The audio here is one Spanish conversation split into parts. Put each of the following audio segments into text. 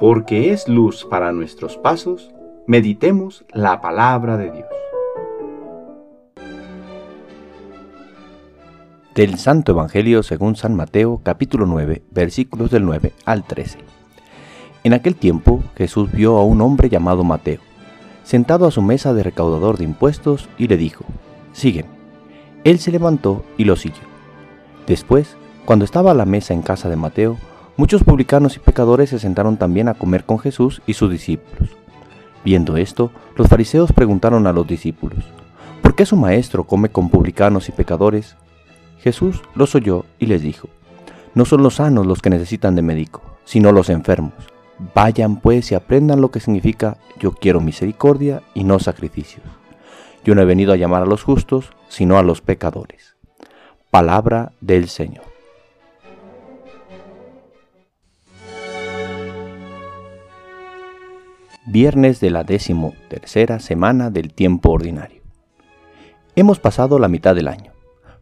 porque es luz para nuestros pasos, meditemos la palabra de Dios. Del Santo Evangelio según San Mateo capítulo 9 versículos del 9 al 13. En aquel tiempo Jesús vio a un hombre llamado Mateo, sentado a su mesa de recaudador de impuestos, y le dijo, Sígueme. Él se levantó y lo siguió. Después, cuando estaba a la mesa en casa de Mateo, muchos publicanos y pecadores se sentaron también a comer con Jesús y sus discípulos. Viendo esto, los fariseos preguntaron a los discípulos, ¿por qué su maestro come con publicanos y pecadores? Jesús los oyó y les dijo, No son los sanos los que necesitan de médico, sino los enfermos. Vayan pues y aprendan lo que significa yo quiero misericordia y no sacrificios. Yo no he venido a llamar a los justos, sino a los pecadores. Palabra del Señor. Viernes de la décimo tercera semana del tiempo ordinario. Hemos pasado la mitad del año.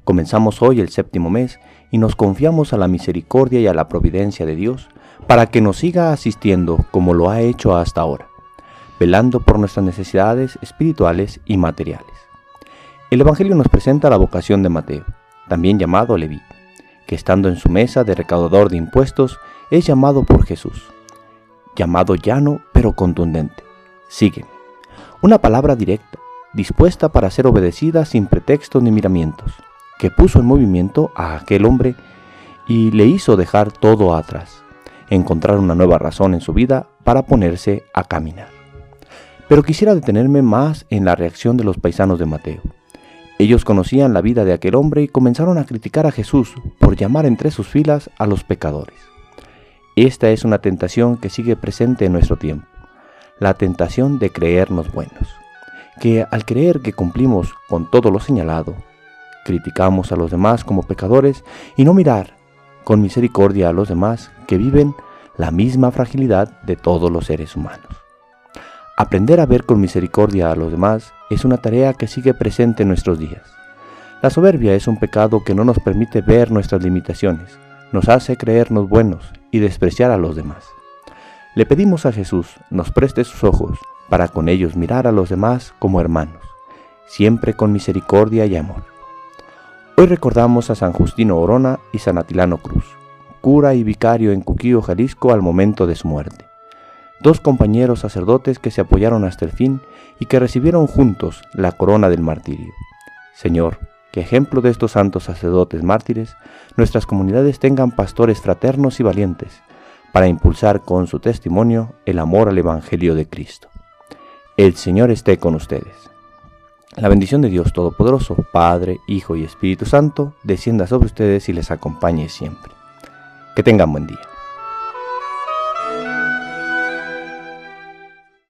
Comenzamos hoy el séptimo mes y nos confiamos a la misericordia y a la providencia de Dios para que nos siga asistiendo como lo ha hecho hasta ahora, velando por nuestras necesidades espirituales y materiales. El Evangelio nos presenta la vocación de Mateo, también llamado Leví, que estando en su mesa de recaudador de impuestos, es llamado por Jesús, llamado llano pero contundente. Sígueme. Una palabra directa, dispuesta para ser obedecida sin pretextos ni miramientos, que puso en movimiento a aquel hombre y le hizo dejar todo atrás encontrar una nueva razón en su vida para ponerse a caminar. Pero quisiera detenerme más en la reacción de los paisanos de Mateo. Ellos conocían la vida de aquel hombre y comenzaron a criticar a Jesús por llamar entre sus filas a los pecadores. Esta es una tentación que sigue presente en nuestro tiempo, la tentación de creernos buenos, que al creer que cumplimos con todo lo señalado, criticamos a los demás como pecadores y no mirar con misericordia a los demás que viven la misma fragilidad de todos los seres humanos. Aprender a ver con misericordia a los demás es una tarea que sigue presente en nuestros días. La soberbia es un pecado que no nos permite ver nuestras limitaciones, nos hace creernos buenos y despreciar a los demás. Le pedimos a Jesús nos preste sus ojos para con ellos mirar a los demás como hermanos, siempre con misericordia y amor. Hoy recordamos a San Justino Orona y San Atilano Cruz, cura y vicario en Cuquío, Jalisco al momento de su muerte. Dos compañeros sacerdotes que se apoyaron hasta el fin y que recibieron juntos la corona del martirio. Señor, que ejemplo de estos santos sacerdotes mártires, nuestras comunidades tengan pastores fraternos y valientes, para impulsar con su testimonio el amor al Evangelio de Cristo. El Señor esté con ustedes. La bendición de Dios Todopoderoso, Padre, Hijo y Espíritu Santo, descienda sobre ustedes y les acompañe siempre. Que tengan buen día.